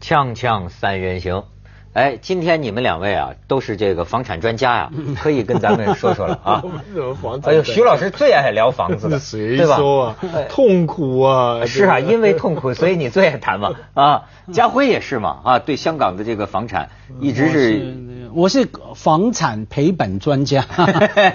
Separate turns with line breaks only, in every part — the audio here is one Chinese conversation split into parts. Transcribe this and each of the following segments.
锵锵三人行，哎，今天你们两位啊，都是这个房产专家呀，可以跟咱们说说了啊。
我们怎么房产？
哎呦，徐老师最爱聊房子的，
谁
对吧？
说啊？痛苦啊！
是啊，因为痛苦，所以你最爱谈嘛啊。家辉也是嘛啊，对香港的这个房产一直是
我是房产赔本专家，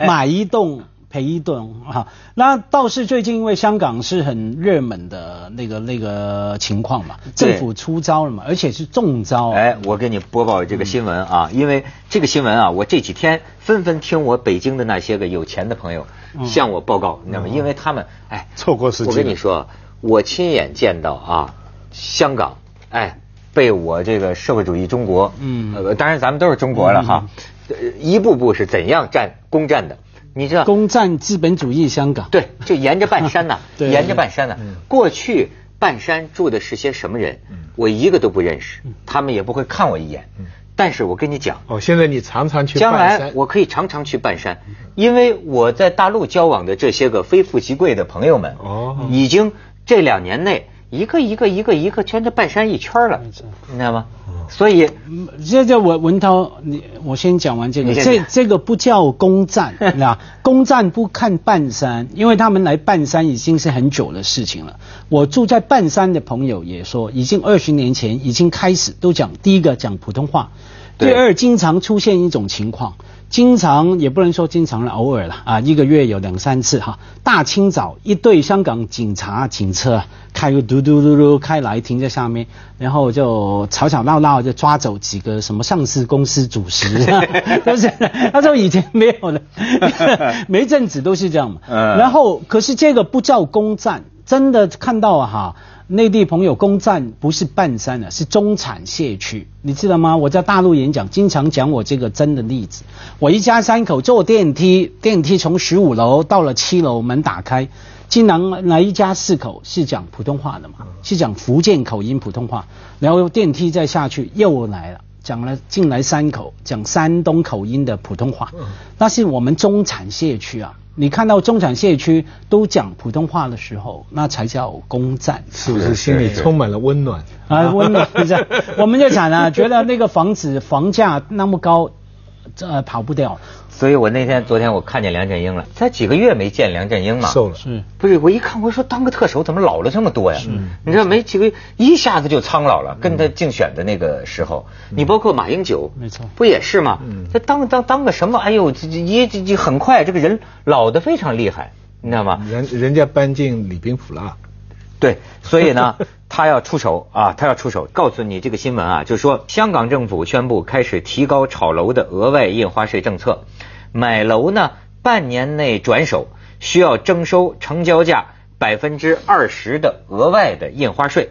买一栋赔一顿啊。那倒是最近因为香港是很热门的那个那个情况嘛，政府出招了嘛，而且是重招。
哎，我给你播报这个新闻啊，因为这个新闻啊，我这几天纷纷听我北京的那些个有钱的朋友向我报告，你知道吗？因为他们哎，
错过时机
我跟你说，我亲眼见到啊，香港哎被我这个社会主义中国，
嗯。
呃，当然咱们都是中国了哈，呃一步步是怎样占攻占的，你知道？
攻占资本主义香港。
对，就沿着半山呢，
对
沿着半山呢。过去半山住的是些什么人？我一个都不认识，他们也不会看我一眼。但是我跟你讲，
哦，现在你常常去
将来
半山
我可以常常去半山，因为我在大陆交往的这些个非富即贵的朋友们，
哦
已经这两年内一个一个一个一个圈着半山一圈了，你知道吗？所以
嗯这这文文涛，你我先讲完这个，这这个不叫攻占，那攻占不看半山，因为他们来半山已经是很久的事情了。我住在半山的朋友也说，已经二十年前已经开始都讲，第一个讲普通话，第二经常出现一种情况。经常也不能说经常了，偶尔了啊，一个月有两三次哈。大清早，一队香港警察警车开个嘟嘟嘟嘟开来，停在下面，然后就吵吵闹闹就抓走几个什么上市公司主席，都是他说以前没有的，每一阵子都是这样嘛。
嗯
然后可是这个不叫攻占，真的看到啊哈。内地朋友攻占不是半山啊，是中产社区，你知道吗？我在大陆演讲，经常讲我这个真的例子。我一家三口坐电梯，电梯从十五楼到了七楼，门打开，竟然来一家四口是讲普通话的嘛，是讲福建口音普通话，然后电梯再下去又来了。讲了进来三口讲山东口音的普通话，那是我们中产社区啊。你看到中产社区都讲普通话的时候，那才叫攻占。
是不是心里充满了温暖？
啊，温暖这样，我们就讲了，觉得那个房子房价那么高，这、呃跑不掉。
所以我那天昨天我看见梁振英了，才几个月没见梁振英嘛，
瘦了
是
不是，我一看，我说当个特首怎么老了这么多呀？你知道没几个月一下子就苍老了，跟他竞选的那个时候，你包括马英九，
没错
不也是吗？他当当当个什么？哎呦，这这一这这很快，这个人老的非常厉害，你知道吗？
人人家搬进礼宾府了，
对，所以呢，他要出手啊，他要出手，告诉你这个新闻啊，就是说香港政府宣布开始提高炒楼的额外印花税政策，买楼呢半年内转手需要征收成交价百分之二十的额外的印花税，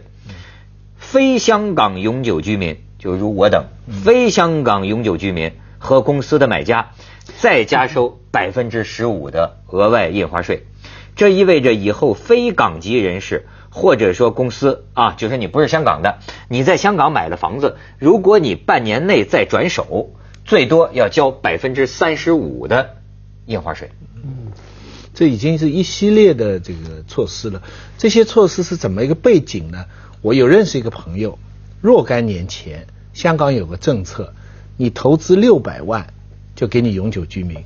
非香港永久居民，就如我等非香港永久居民和公司的买家，再加收百分之十五的额外印花税。这意味着以后非港籍人士或者说公司啊，就是你不是香港的，你在香港买了房子，如果你半年内再转手，最多要交百分之三十五的印花税。
嗯这已经是一系列的这个措施了。这些措施是怎么一个背景呢？我有认识一个朋友，若干年前香港有个政策，你投资六百万就给你永久居民，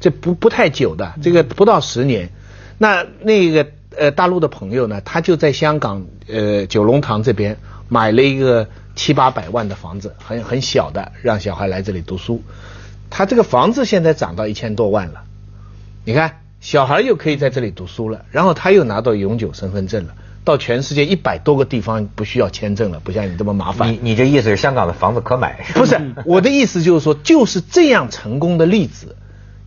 这不不太久的，这个不到十年。那那个呃大陆的朋友呢，他就在香港呃九龙塘这边买了一个七八百万的房子，很很小的，让小孩来这里读书。他这个房子现在涨到一千多万了。你看，小孩又可以在这里读书了，然后他又拿到永久身份证了，到全世界一百多个地方不需要签证了，不像你这么麻烦
你。你这意思是香港的房子可买？
不是我的意思，就是说，就是这样成功的例子，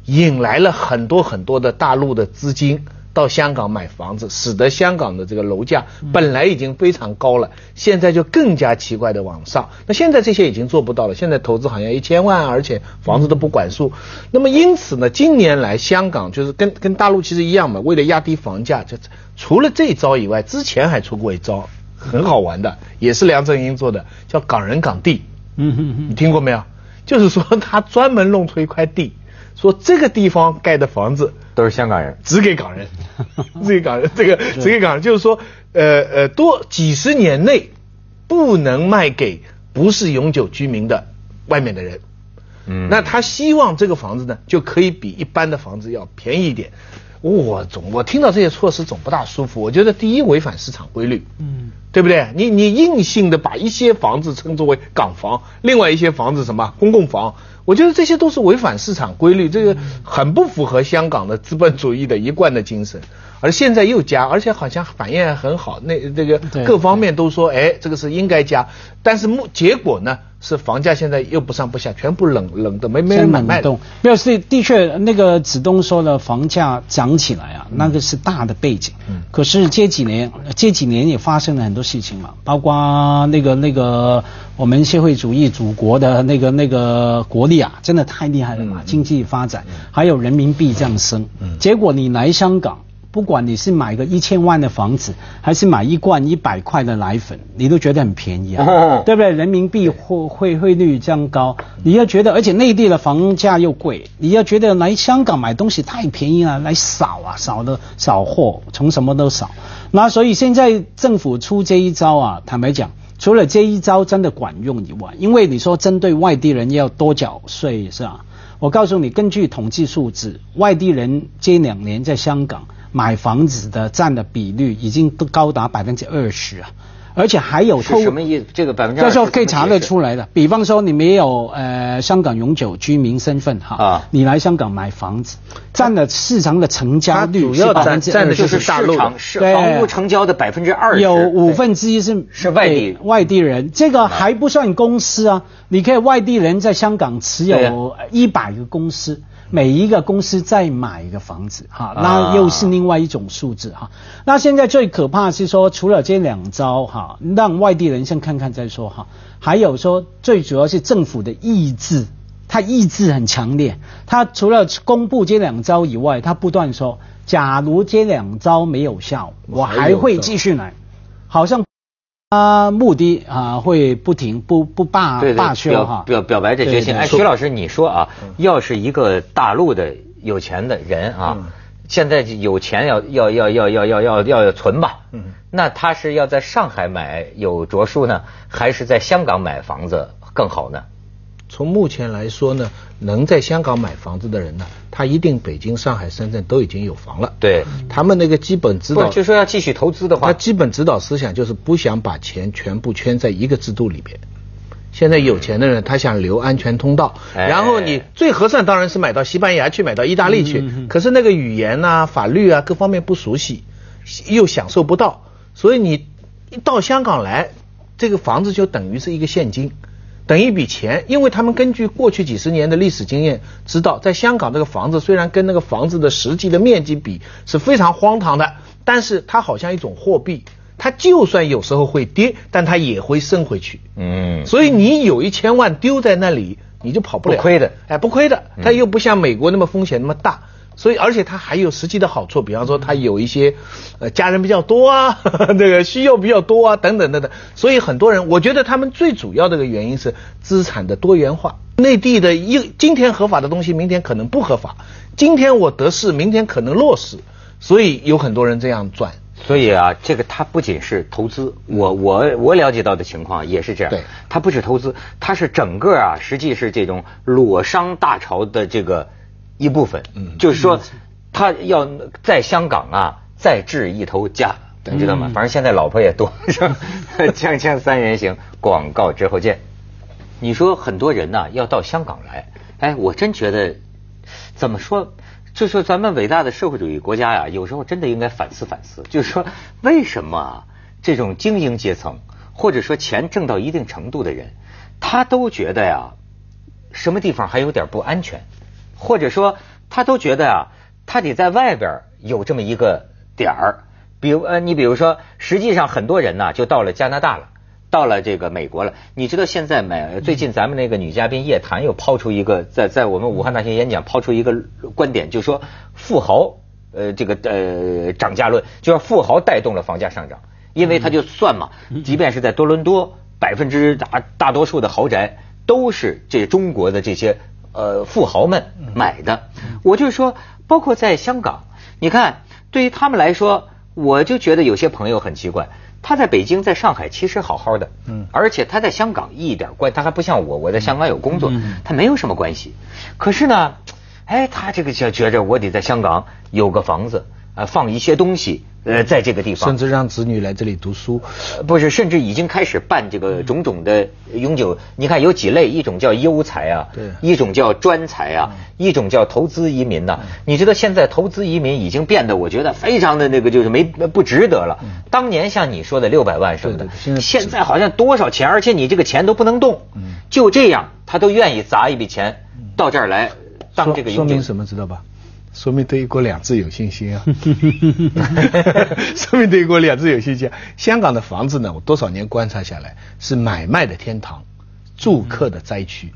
引来了很多很多的大陆的资金到香港买房子，使得香港的这个楼价本来已经非常高了，现在就更加奇怪的往上。那现在这些已经做不到了，现在投资好像一千万，而且房子都不管数。那么因此呢，近年来香港就是跟跟大陆其实一样嘛，为了压低房价，就除了这一招以外，之前还出过一招，很好玩的，也是梁振英做的，叫港人港地。
嗯哼哼，
你听过没有？就是说他专门弄出一块地，说这个地方盖的房子
都是香港人。
只给港人，只给港人，这个只给港人，就是说，呃呃，多几十年内不能卖给不是永久居民的外面的人。
嗯
那他希望这个房子呢，就可以比一般的房子要便宜一点。我总我听到这些措施总不大舒服。我觉得第一违反市场规律，
嗯，
对不对？你你硬性的把一些房子称作为港房，另外一些房子什么公共房，我觉得这些都是违反市场规律，这个很不符合香港的资本主义的一贯的精神。而现在又加，而且好像反应还很好，那这个各方面都说，哎，这个是应该加，但是目结果呢是房价现在又不上不下，全部冷冷的没没人买卖的
冷冻。没有是的确，那个子东说的房价涨起来啊，那个是大的背景。
嗯
可是这几年这几年也发生了很多事情嘛，包括那个那个我们社会主义祖国的那个那个国力啊，真的太厉害了嘛，
嗯
经济发展，还有人民币这样升，
嗯
结果你来香港。不管你是买个一千万的房子，还是买一罐一百块的奶粉，你都觉得很便宜啊。
哦
对不对？人民币汇汇汇率这样高，你要觉得，而且内地的房价又贵，你要觉得来香港买东西太便宜了，来扫啊，扫的扫货，从什么都扫。那所以现在政府出这一招啊，坦白讲，除了这一招真的管用以外，因为你说针对外地人要多缴税是吧？我告诉你，根据统计数字，外地人这两年在香港买房子的占的比率已经都高达百分之二十啊，而且还有
偷什么意思？这个百分之
这时候可以查得出来的。比方说，你没有呃香港永久居民身份哈，
啊。
你来香港买房子，占了市场的成交率是百分之
占的
就是市场房屋成交的百分之二十，
有五分之一是
是外地。
外地人，这个还不算公司啊。你可以外地人在香港持
对
有一百个公司，每一个公司再买一个房子哈，
啊
那又是另外一种数字哈。那现在最可怕是说，除了这两招哈，让外地人先看看再说哈，还有说最主要是政府的意志。他意志很强烈，他除了公布这两招以外，他不断说，假如这两招没有效，我还会继续来，好像啊目的啊会不停不不罢
对对
罢休
表
哈。
表表白这决心。哎，徐老师，你说啊，要是一个大陆的有钱的人啊
嗯，
现在有钱要要要要要要要要要存吧？
嗯
那他是要在上海买有着数呢，还是在香港买房子更好呢？
从目前来说呢，能在香港买房子的人呢，他一定北京、上海、深圳都已经有房了。
对，
他们那个基本指导
就说要继续投资的话，
他基本指导思想就是不想把钱全部圈在一个制度里边。现在有钱的人，他想留安全通道，
哎
然后你最合算当然是买到西班牙去，买到意大利去。可是那个语言呐、法律啊各方面不熟悉，又享受不到，所以你一到香港来，这个房子就等于是一个现金。等于一笔钱，因为他们根据过去几十年的历史经验，知道在香港这个房子虽然跟那个房子的实际的面积比是非常荒唐的，但是它好像一种货币，它就算有时候会跌，但它也会升回去。
嗯，
所以你有一千万丢在那里，你就跑不了，
不亏的
哎，不亏的。
嗯
它又不像美国那么风险那么大，所以而且它还有实际的好处，比方说它有一些呃家人比较多啊，这个需要比较多啊，等等等等。所以很多人，我觉得他们最主要的一个原因是资产的多元化。内地的一今天合法的东西，明天可能不合法；今天我得势，明天可能落势，所以有很多人这样赚。
所以啊，这个它不仅是投资，我我我了解到的情况也是这样。
对
它不是投资，它是整个啊，实际是这种裸商大潮的这个一部分。
嗯
就是说，他要在香港啊再置一头家，你知道吗？
嗯
反正现在老婆也多，是吧？锵锵三人行，广告之后见。你说很多人呐、要到香港来，哎，我真觉得怎么说？就说咱们伟大的社会主义国家呀，有时候真的应该反思反思，就是说为什么啊这种精英阶层，或者说钱挣到一定程度的人，他都觉得呀，什么地方还有点不安全，或者说他都觉得啊，他得在外边有这么一个点儿，比如呃，你比如说，实际上很多人呢就到了加拿大了。到了这个美国了，你知道现在美最近咱们那个女嘉宾叶檀又抛出一个在在我们武汉大学演讲抛出一个观点，就说富豪呃这个呃涨价论，就是富豪带动了房价上涨，因为他就算嘛，即便是在多伦多，百分之大大多数的豪宅都是这中国的这些呃富豪们买的，我就说，包括在香港，你看对于他们来说，我就觉得有些朋友很奇怪。他在北京、在上海其实好好的，嗯，而且他在香港一点关，他还不像我，我在香港有工作，他没有什么关系。可是呢，哎，他这个就觉着我得在香港有个房子。呃，放一些东西，呃，在这个地方，
甚至让子女来这里读书，
不是，甚至已经开始办这个种种的永久。你看有几类，一种叫优才啊，
对，
一种叫专才啊，一种叫投资移民呐。你知道现在投资移民已经变得，我觉得非常的那个，就是没不值得了。当年像你说的六百万什么的，现在好像多少钱，而且你这个钱都不能动，就这样，他都愿意砸一笔钱到这儿来当这个
说明什么，知道吧？说明对“一国两制”有信心啊！说明对“一国两制”有信心。香港的房子呢，我多少年观察下来，是买卖的天堂，住客的灾区。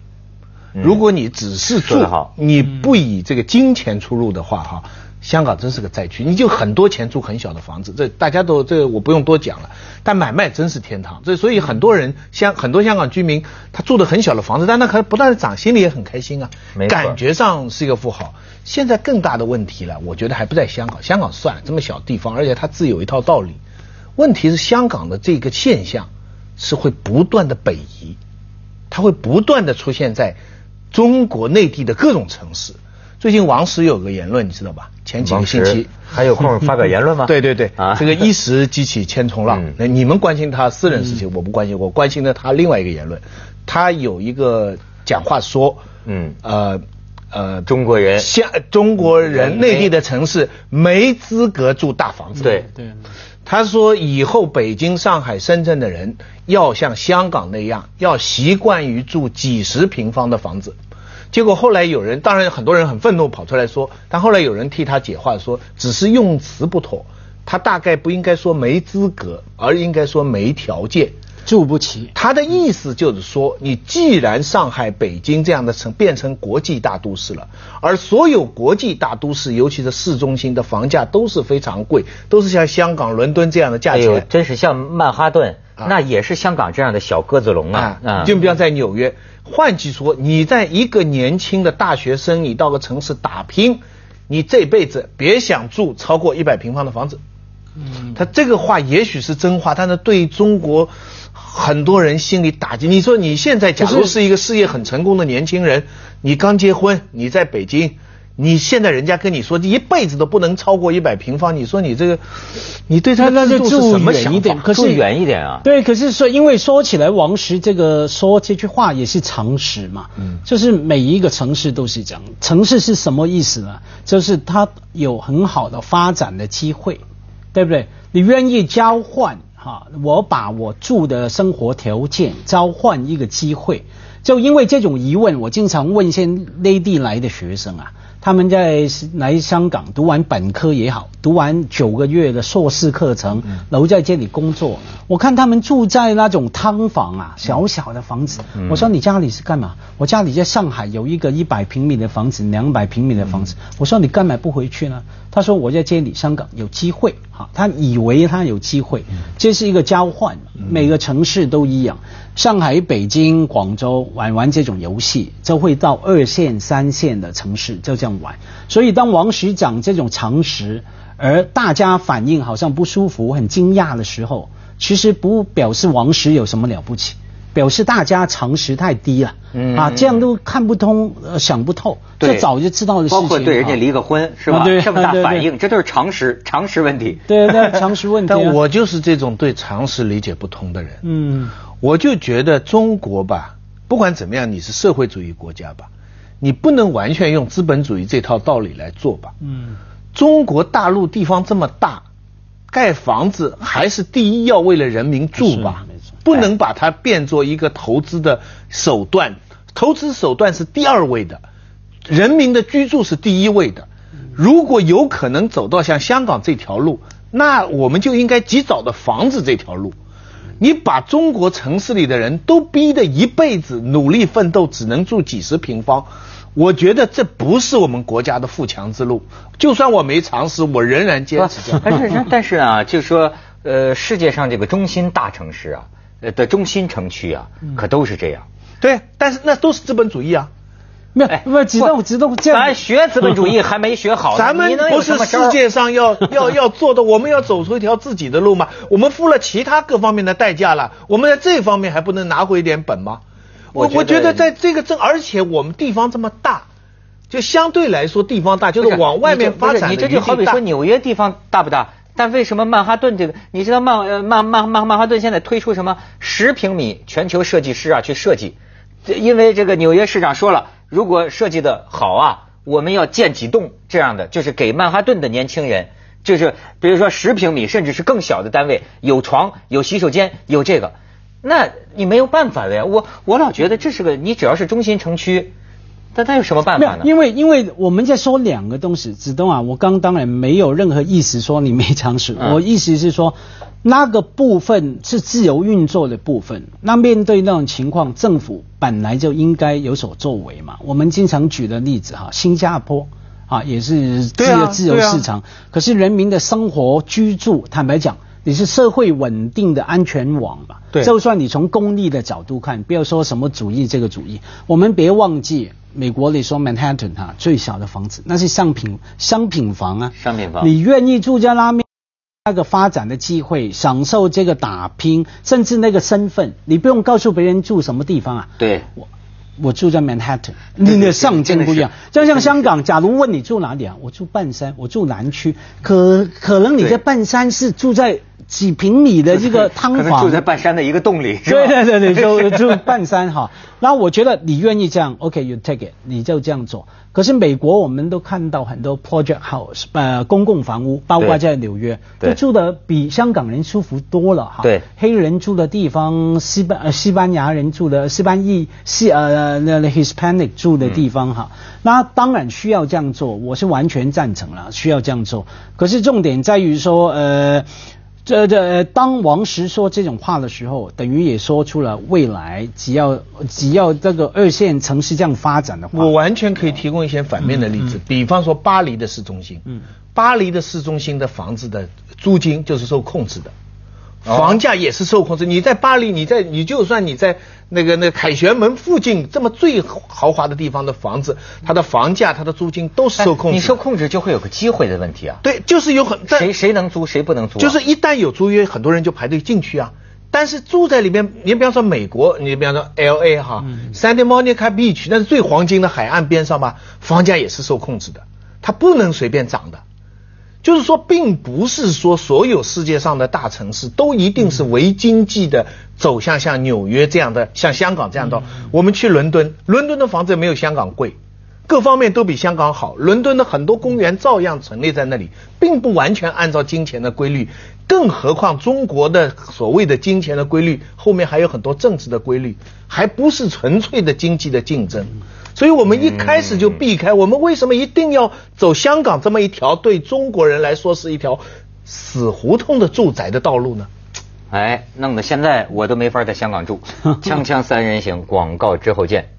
如果你只是住，你不以这个金钱出入的话，哈。香港真是个灾区，你就很多钱住很小的房子，这大家都这我不用多讲了。但买卖真是天堂，这所以很多人香很多香港居民他住的很小的房子，但他可不断的涨，心里也很开心啊，感觉上是一个富豪。现在更大的问题了，我觉得还不在香港，香港算了，这么小地方，而且它自有一套道理。问题是香港的这个现象是会不断的北移，它会不断的出现在中国内地的各种城市。最近王石有个言论，你知道吧？前几个星期
还有空发表言论吗？
对对对，啊，这个一时激起千重浪。那你们关心他私人事情，我不关心，我关心的他另外一个言论。他有一个讲话说，嗯，呃
呃，中国人
像中国人内地的城市没资格住大房子。
对对，
他说以后北京、上海、深圳的人要像香港那样，要习惯于住几十平方的房子。结果后来有人，当然很多人很愤怒跑出来说，但后来有人替他解话说，只是用词不妥，他大概不应该说没资格，而应该说没条件
住不起。
他的意思就是说，你既然上海、北京这样的城变成国际大都市了，而所有国际大都市，尤其是市中心的房价都是非常贵，都是像香港、伦敦这样的价钱，
真是像曼哈顿，那也是香港这样的小鸽子笼啊，
就比方在纽约。换句说，你在一个年轻的大学生，你到个城市打拼，你这辈子别想住超过一百平方的房子。嗯，他这个话也许是真话，但是对中国很多人心里打击。你说你现在假如是一个事业很成功的年轻人，你刚结婚，你在北京。你现在人家跟你说一辈子都不能超过一百平方，你说你这个，你对他
那就
住
远一点，可是
远一点啊。
对，可是说，因为说起来，王石这个说这句话也是常识嘛。嗯，就是每一个城市都是这样。城市是什么意思呢？就是它有很好的发展的机会，对不对？你愿意交换哈？我把我住的生活条件交换一个机会，就因为这种疑问，我经常问一些内地来的学生啊。他们在来香港读完本科也好，读完九个月的硕士课程，留在这里工作。我看他们住在那种汤房啊，小小的房子。我说你家里是干嘛？我家里在上海有一个一百平米的房子，两百平米的房子。我说你干嘛不回去呢？他说我在这里香港有机会。哈，他以为他有机会，这是一个交换。每个城市都一样，上海、北京、广州玩玩这种游戏，就会到二线、三线的城市就这样玩。所以当王石讲这种常识，而大家反应好像不舒服、很惊讶的时候，其实不表示王石有什么了不起。表示大家常识太低了，嗯啊，这样都看不通、想不透，这早就知道的事情。
包括对人家离个婚是吧？这么大反应，这都是常识、常识问题。
对对，常识问题。
但我就是这种对常识理解不通的人。嗯，我就觉得中国吧，不管怎么样，你是社会主义国家吧，你不能完全用资本主义这套道理来做吧。嗯，中国大陆地方这么大，盖房子还是第一要为了人民住吧。不能把它变作一个投资的手段，投资手段是第二位的，人民的居住是第一位的。如果有可能走到像香港这条路，那我们就应该及早的防止这条路。你把中国城市里的人都逼得一辈子努力奋斗，只能住几十平方，我觉得这不是我们国家的富强之路。就算我没尝试，我仍然坚持。
但是，但是啊，就说呃，世界上这个中心大城市啊。的中心城区啊，可都是这样。
对，但是那都是资本主义啊。
没有
哎
不是子栋子栋这样
咱学资本主义还没学好呢，
咱们不是世界上要要要做的，我们要走出一条自己的路吗？我们付了其他各方面的代价了，我们在这方面还不能拿回一点本吗？我
我觉得
在这个政，而且我们地方这么大，就相对来说地方大，就是往外面发展的
你这就好比说纽约地方大不大？但为什么曼哈顿这个？你知道曼呃曼曼曼曼哈顿现在推出什么十平米全球设计师啊去设计？因为这个纽约市长说了，如果设计的好啊，我们要建几栋这样的，就是给曼哈顿的年轻人，就是比如说十平米甚至是更小的单位，有床、有洗手间、有这个，那你没有办法的呀。我我老觉得这是个，你只要是中心城区，但他有什么办法呢？
因为因为我们在说两个东西，子东啊，我刚当然没有任何意思说你没常识，
嗯
我意思是说那个部分是自由运作的部分。那面对那种情况，政府本来就应该有所作为嘛。我们经常举的例子哈，新加坡。啊，也是自由自由市场，可是人民的生活居住，坦白讲，你是社会稳定的安全网嘛？
对
就算你从功利的角度看，不要说什么主义这个主义，我们别忘记，美国里说 Manhattan 哈、最小的房子那是商品商品房啊，
商品房
你愿意住在那边？那个发展的机会，享受这个打拼，甚至那个身份，你不用告诉别人住什么地方啊。
对。
我我住在 Manhattan，你的上证不一样。就像香港，假如问你住哪里啊？我住半山，我住南区。可可能你在半山是住在几平米的这个 汤房，
住在半山的一个洞里，
对对对对，就就半山哈。然后我觉得你愿意这样，OK，you、take it，你就这样做。可是美国我们都看到很多 project house，呃，公共房屋，包括在纽约，
对
都住的比香港人舒服多了哈。
对
黑人住的地方，西班呃西班牙人住的，西班牙西呃那那 Hispanic 住的地方哈。那当然需要这样做，我是完全赞成了，需要这样做。可是重点在于说，呃。这这，呃当王石说这种话的时候，等于也说出了未来只要只要这个二线城市这样发展的话，
我完全可以提供一些反面的例子，比方说巴黎的市中心，
嗯。
巴黎的市中心的房子的租金就是受控制的。
哦
房价也是受控制。你在巴黎，你在你就算你在那个那个凯旋门附近这么最豪华的地方的房子，它的房价、它的租金都是受控制
你受控制就会有个机会的问题啊。
对，就是有很
谁谁能租，谁不能租啊？
就是一旦有租约，很多人就排队进去啊。但是住在里面，你比方说美国，你比方说 L A 哈、Santa Monica Beach，那是最黄金的海岸边上嘛，房价也是受控制的，它不能随便涨的。就是说，并不是说所有世界上的大城市都一定是唯经济的走向像纽约这样的，像香港这样的。我们去伦敦，伦敦的房子没有香港贵，各方面都比香港好。伦敦的很多公园照样陈列在那里，并不完全按照金钱的规律。更何况中国的所谓的金钱的规律，后面还有很多政治的规律，还不是纯粹的经济的竞争。所以我们一开始就避开。我们为什么一定要走香港这么一条对中国人来说是一条死胡同的住宅的道路呢？
哎，弄得现在我都没法在香港住。锵锵三人行，广告之后见。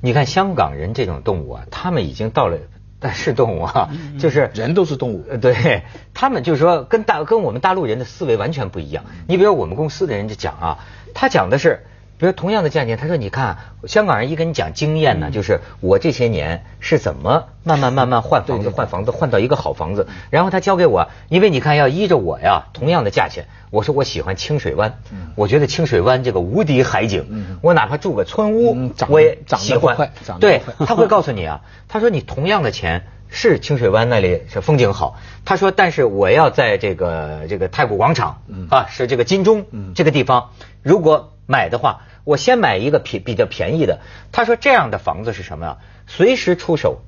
你看香港人这种动物啊，他们已经到了，但是动物啊，就是
人都是动物。
呃，对他们就是说跟大跟我们大陆人的思维完全不一样。你比如我们公司的人就讲啊，他讲的是。比如同样的价钱，他说：“你看，香港人一跟你讲经验呢，就是我这些年是怎么慢慢慢慢换房子、换房子，换到一个好房子。然后他教给我，因为你看要依着我呀，同样的价钱，我说我喜欢清水湾，我觉得清水湾这个无敌海景，我哪怕住个村屋我也喜欢。对，他会告诉你啊，他说你同样的钱。”是清水湾那里是风景好，他说，但是我要在这个这个太古广场啊，是这个金钟这个地方，如果买的话，我先买一个便比较便宜的。他说这样的房子是什么呀？随时出手，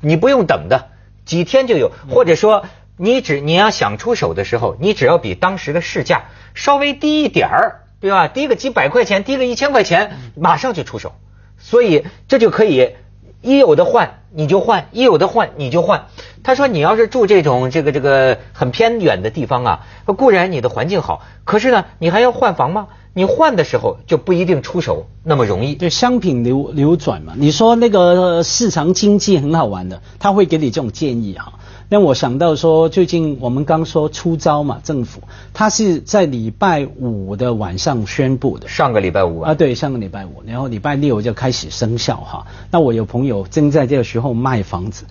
你不用等的，几天就有，或者说你只你要想出手的时候，你只要比当时的市价稍微低一点儿，对吧？低个几百块钱，低个一千块钱，马上就出手，所以这就可以。一有的换你就换，一有的换你就换。他说你要是住这种这个这个很偏远的地方啊，固然你的环境好，可是呢你还要换房吗？你换的时候就不一定出手那么容易。
对，商品流流转嘛，你说那个市场经济很好玩的，他会给你这种建议哈。让我想到说，最近我们刚说出招嘛，政府他是在礼拜五的晚上宣布的，
上个礼拜五
啊，对，上个礼拜五，然后礼拜六就开始生效哈。那我有朋友正在这个时候卖房子，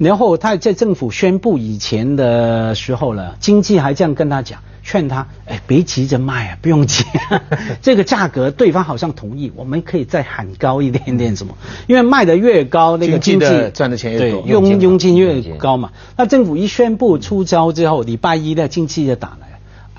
然后他在政府宣布以前的时候了，经济还这样跟他讲。劝他，哎，别急着卖啊，不用急，这个价格对方好像同意，我们可以再喊高一点点什么？因为卖的越高，那个经济
赚的钱越多，
佣佣金越高嘛。那政府一宣布出招之后，礼拜一的经济就打来。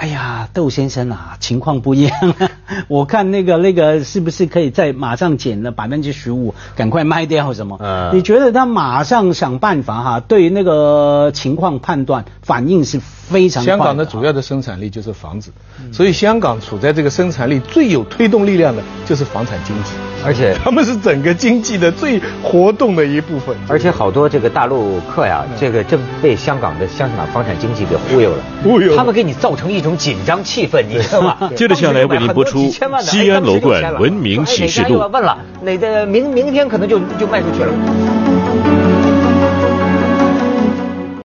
哎呀，窦先生啊，情况不一样。我看那个那个是不是可以再马上减了百分之十五，赶快卖掉什么？嗯，你觉得他马上想办法哈？对那个情况判断反应是非常。
香港的主要的生产力就是房子，所以香港处在这个生产力最有推动力量的就是房产经济，
而且
他们是整个经济的最活动的一部分。
而且好多这个大陆客呀，这个正被香港的香港房产经济给忽悠了，
忽悠，
他们给你造成一种。紧张气氛，你知道吗？
接着下来为您播出《西安楼冠文明启示录》。
问了，哪个明明天可能就就卖出去了。